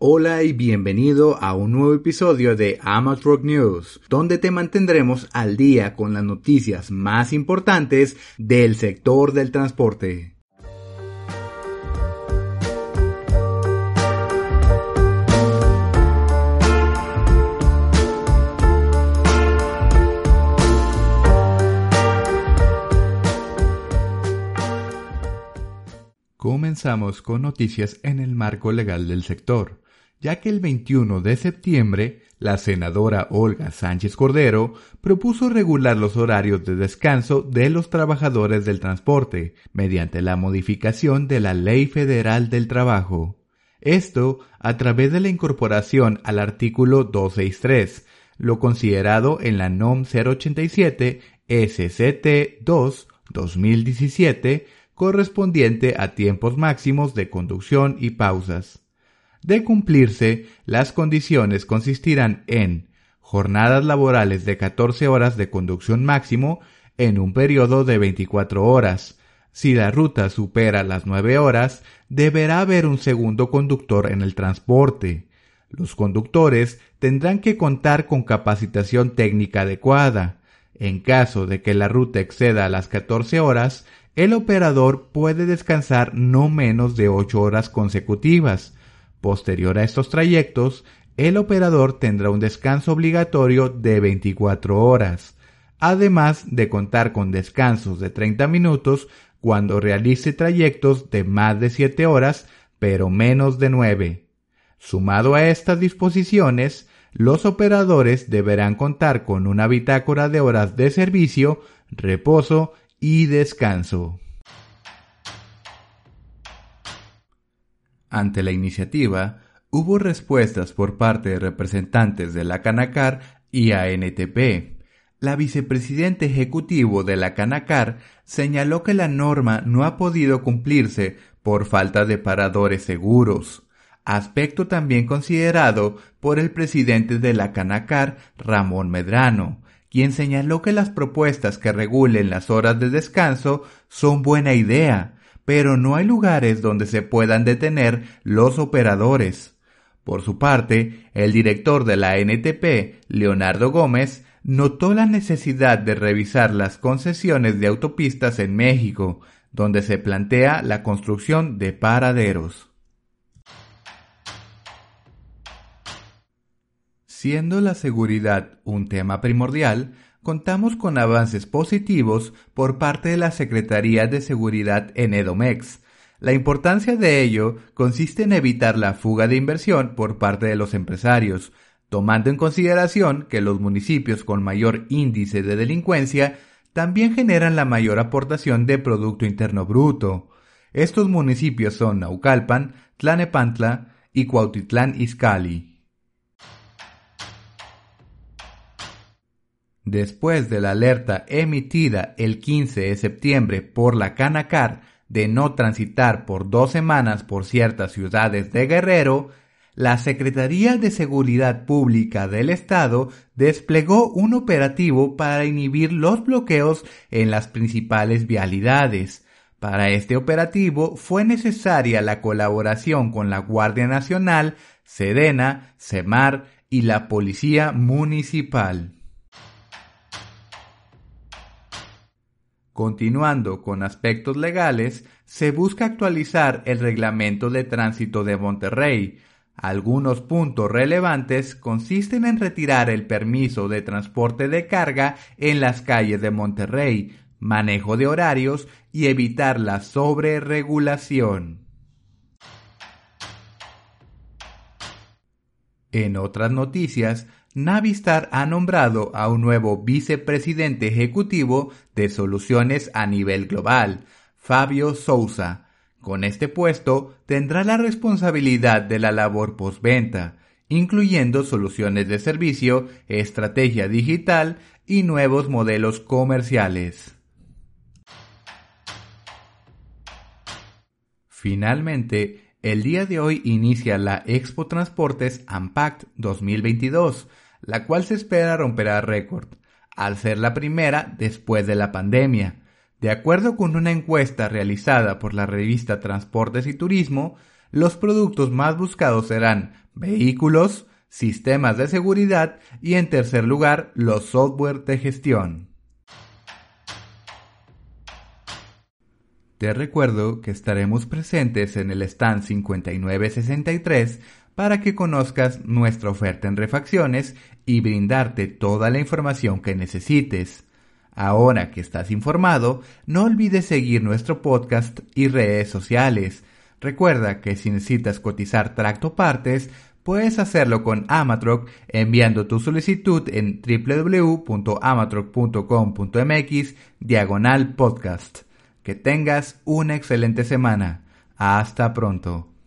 Hola y bienvenido a un nuevo episodio de Amateur News, donde te mantendremos al día con las noticias más importantes del sector del transporte. Comenzamos con noticias en el marco legal del sector ya que el 21 de septiembre la senadora Olga Sánchez Cordero propuso regular los horarios de descanso de los trabajadores del transporte mediante la modificación de la Ley Federal del Trabajo. Esto a través de la incorporación al artículo 263, lo considerado en la NOM 087 SCT 2 2017 correspondiente a tiempos máximos de conducción y pausas. De cumplirse, las condiciones consistirán en jornadas laborales de 14 horas de conducción máximo en un periodo de 24 horas. Si la ruta supera las 9 horas, deberá haber un segundo conductor en el transporte. Los conductores tendrán que contar con capacitación técnica adecuada. En caso de que la ruta exceda las 14 horas, el operador puede descansar no menos de 8 horas consecutivas, Posterior a estos trayectos, el operador tendrá un descanso obligatorio de 24 horas, además de contar con descansos de 30 minutos cuando realice trayectos de más de 7 horas, pero menos de 9. Sumado a estas disposiciones, los operadores deberán contar con una bitácora de horas de servicio, reposo y descanso. Ante la iniciativa, hubo respuestas por parte de representantes de la Canacar y ANTP. La vicepresidente ejecutivo de la Canacar señaló que la norma no ha podido cumplirse por falta de paradores seguros, aspecto también considerado por el presidente de la Canacar, Ramón Medrano, quien señaló que las propuestas que regulen las horas de descanso son buena idea, pero no hay lugares donde se puedan detener los operadores. Por su parte, el director de la NTP, Leonardo Gómez, notó la necesidad de revisar las concesiones de autopistas en México, donde se plantea la construcción de paraderos. Siendo la seguridad un tema primordial, contamos con avances positivos por parte de la Secretaría de Seguridad en Edomex. La importancia de ello consiste en evitar la fuga de inversión por parte de los empresarios, tomando en consideración que los municipios con mayor índice de delincuencia también generan la mayor aportación de Producto Interno Bruto. Estos municipios son Naucalpan, Tlanepantla y Cuautitlán Izcalli. Después de la alerta emitida el 15 de septiembre por la Canacar de no transitar por dos semanas por ciertas ciudades de Guerrero, la Secretaría de Seguridad Pública del Estado desplegó un operativo para inhibir los bloqueos en las principales vialidades. Para este operativo fue necesaria la colaboración con la Guardia Nacional, Sedena, CEMAR y la Policía Municipal. Continuando con aspectos legales, se busca actualizar el reglamento de tránsito de Monterrey. Algunos puntos relevantes consisten en retirar el permiso de transporte de carga en las calles de Monterrey, manejo de horarios y evitar la sobreregulación. En otras noticias, Navistar ha nombrado a un nuevo vicepresidente ejecutivo de soluciones a nivel global, Fabio Sousa. Con este puesto tendrá la responsabilidad de la labor postventa, incluyendo soluciones de servicio, estrategia digital y nuevos modelos comerciales. Finalmente, el día de hoy inicia la Expo Transportes Ampact 2022, la cual se espera romperá récord, al ser la primera después de la pandemia. De acuerdo con una encuesta realizada por la revista Transportes y Turismo, Los productos más buscados serán vehículos, sistemas de seguridad y en tercer lugar los software de gestión. Te recuerdo que estaremos presentes en el stand 5963 para que conozcas nuestra oferta en refacciones y brindarte toda la información que necesites. Ahora que estás informado, no olvides seguir nuestro podcast y redes sociales. Recuerda que si necesitas cotizar tracto partes, puedes hacerlo con Amatroc enviando tu solicitud en www.amatroc.com.mx diagonal podcast. Que tengas una excelente semana. Hasta pronto.